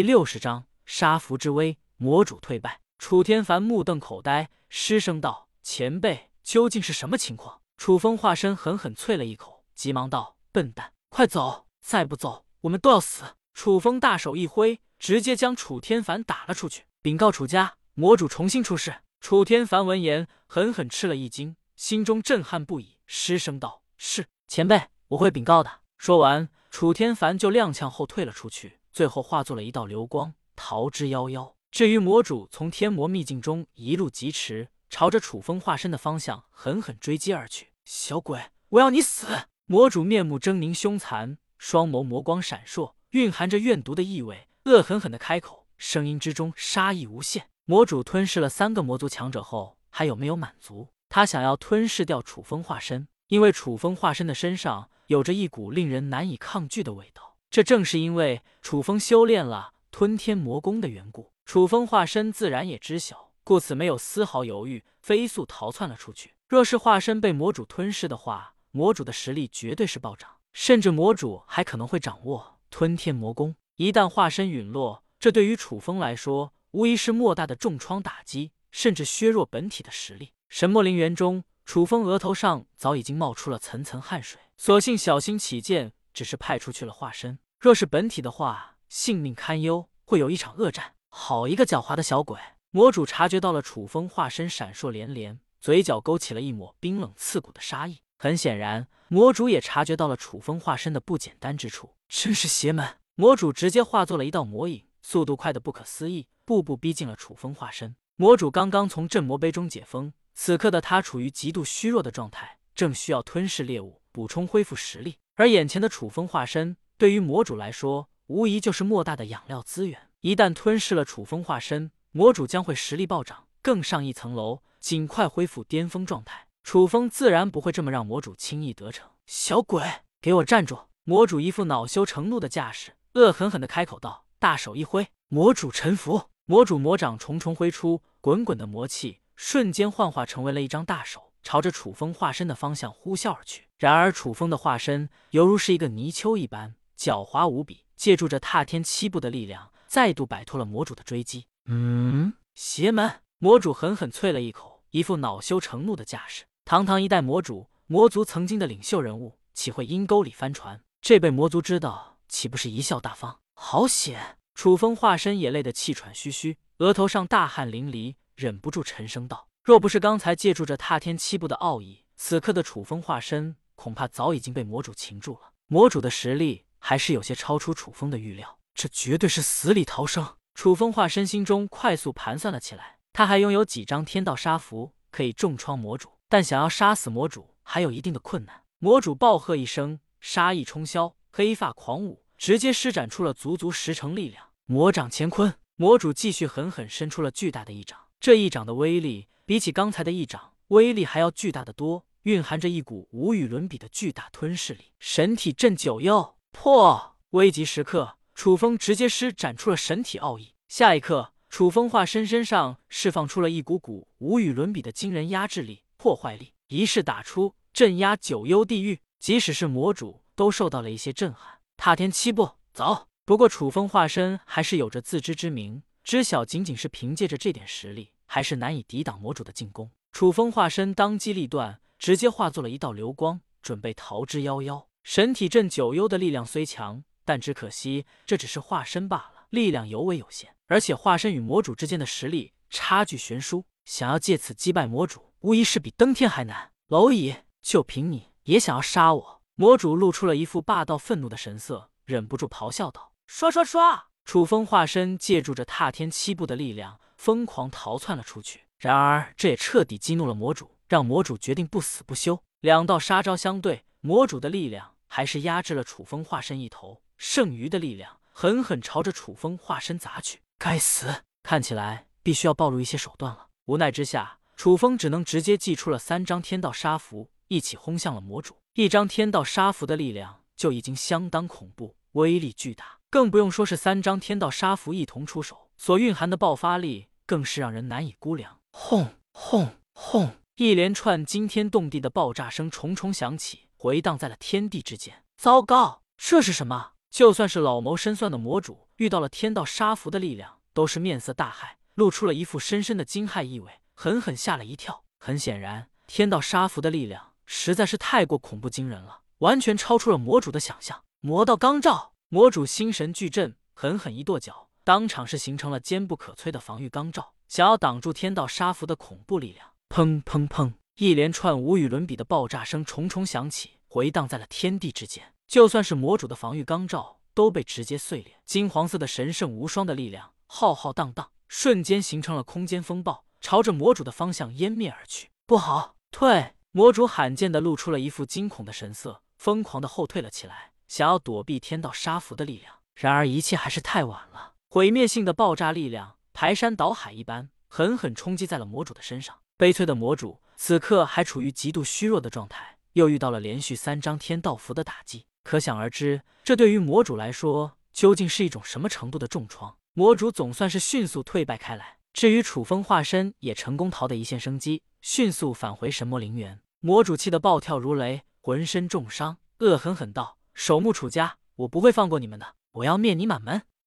第六十章杀符之威，魔主退败。楚天凡目瞪口呆，失声道：“前辈，究竟是什么情况？”楚风化身狠狠啐了一口，急忙道：“笨蛋，快走！再不走，我们都要死！”楚风大手一挥，直接将楚天凡打了出去。禀告楚家，魔主重新出世。楚天凡闻言，狠狠吃了一惊，心中震撼不已，失声道：“是前辈，我会禀告的。”说完，楚天凡就踉跄后退了出去，最后化作了一道流光，逃之夭夭。至于魔主，从天魔秘境中一路疾驰，朝着楚风化身的方向狠狠追击而去。小鬼，我要你死！魔主面目狰狞凶残，双眸魔光闪烁，蕴含着怨毒的意味，恶狠狠的开口，声音之中杀意无限。魔主吞噬了三个魔族强者后，还有没有满足？他想要吞噬掉楚风化身，因为楚风化身的身上有着一股令人难以抗拒的味道。这正是因为楚风修炼了吞天魔功的缘故。楚风化身自然也知晓，故此没有丝毫犹豫，飞速逃窜了出去。若是化身被魔主吞噬的话，魔主的实力绝对是暴涨，甚至魔主还可能会掌握吞天魔功。一旦化身陨落，这对于楚风来说无疑是莫大的重创打击，甚至削弱本体的实力。神魔陵园中，楚风额头上早已经冒出了层层汗水，索性小心起见，只是派出去了化身。若是本体的话，性命堪忧，会有一场恶战。好一个狡猾的小鬼！魔主察觉到了楚风化身闪烁连连，嘴角勾起了一抹冰冷刺骨的杀意。很显然，魔主也察觉到了楚风化身的不简单之处，真是邪门！魔主直接化作了一道魔影，速度快得不可思议，步步逼近了楚风化身。魔主刚刚从镇魔碑中解封，此刻的他处于极度虚弱的状态，正需要吞噬猎物，补充恢复实力。而眼前的楚风化身，对于魔主来说，无疑就是莫大的养料资源。一旦吞噬了楚风化身，魔主将会实力暴涨，更上一层楼，尽快恢复巅峰状态。楚风自然不会这么让魔主轻易得逞。小鬼，给我站住！魔主一副恼羞成怒的架势，恶狠狠地开口道，大手一挥，魔主臣服。魔主魔掌重重挥出，滚滚的魔气瞬间幻化成为了一张大手，朝着楚风化身的方向呼啸而去。然而楚风的化身犹如是一个泥鳅一般，狡猾无比，借助着踏天七步的力量。再度摆脱了魔主的追击。嗯，邪门！魔主狠狠啐了一口，一副恼羞成怒的架势。堂堂一代魔主，魔族曾经的领袖人物，岂会阴沟里翻船？这被魔族知道，岂不是贻笑大方？好险！楚风化身也累得气喘吁吁，额头上大汗淋漓，忍不住沉声道：“若不是刚才借助着踏天七步的奥义，此刻的楚风化身恐怕早已经被魔主擒住了。魔主的实力还是有些超出楚风的预料。”这绝对是死里逃生！楚风化身心中快速盘算了起来。他还拥有几张天道杀符，可以重创魔主，但想要杀死魔主还有一定的困难。魔主暴喝一声，杀意冲霄，黑发狂舞，直接施展出了足足十成力量。魔掌乾坤，魔主继续狠狠伸出了巨大的一掌。这一掌的威力，比起刚才的一掌，威力还要巨大的多，蕴含着一股无与伦比的巨大吞噬力。神体镇九幽，破！危急时刻。楚风直接施展出了神体奥义，下一刻，楚风化身身上释放出了一股股无与伦比的惊人压制力、破坏力，一式打出，镇压九幽地狱。即使是魔主都受到了一些震撼。踏天七步，走！不过楚风化身还是有着自知之明，知晓仅仅是凭借着这点实力，还是难以抵挡魔主的进攻。楚风化身当机立断，直接化作了一道流光，准备逃之夭夭。神体镇九幽的力量虽强。但只可惜，这只是化身罢了，力量尤为有限，而且化身与魔主之间的实力差距悬殊，想要借此击败魔主，无疑是比登天还难。蝼蚁，就凭你也想要杀我？魔主露出了一副霸道愤怒的神色，忍不住咆哮道：“刷刷刷！”楚风化身借助着踏天七步的力量，疯狂逃窜了出去。然而，这也彻底激怒了魔主，让魔主决定不死不休。两道杀招相对，魔主的力量还是压制了楚风化身一头。剩余的力量狠狠朝着楚风化身砸去，该死！看起来必须要暴露一些手段了。无奈之下，楚风只能直接祭出了三张天道杀符，一起轰向了魔主。一张天道杀符的力量就已经相当恐怖，威力巨大，更不用说是三张天道杀符一同出手，所蕴含的爆发力更是让人难以估量。轰轰轰！一连串惊天动地的爆炸声重重响起，回荡在了天地之间。糟糕，这是什么？就算是老谋深算的魔主，遇到了天道杀符的力量，都是面色大骇，露出了一副深深的惊骇意味，狠狠吓了一跳。很显然，天道杀符的力量实在是太过恐怖惊人了，完全超出了魔主的想象。魔道罡罩，魔主心神俱震，狠狠一跺脚，当场是形成了坚不可摧的防御罡罩，想要挡住天道杀符的恐怖力量。砰砰砰！一连串无与伦比的爆炸声重重响起，回荡在了天地之间。就算是魔主的防御罡罩都被直接碎裂。金黄色的神圣无双的力量浩浩荡荡，瞬间形成了空间风暴，朝着魔主的方向湮灭而去。不好，退！魔主罕见的露出了一副惊恐的神色，疯狂的后退了起来，想要躲避天道杀符的力量。然而一切还是太晚了，毁灭性的爆炸力量排山倒海一般，狠狠冲击在了魔主的身上。悲催的魔主。此刻还处于极度虚弱的状态，又遇到了连续三张天道符的打击，可想而知，这对于魔主来说究竟是一种什么程度的重创。魔主总算是迅速退败开来，至于楚风化身也成功逃得一线生机，迅速返回神魔陵园。魔主气得暴跳如雷，浑身重伤，恶狠狠道：“守墓楚家，我不会放过你们的，我要灭你满门！”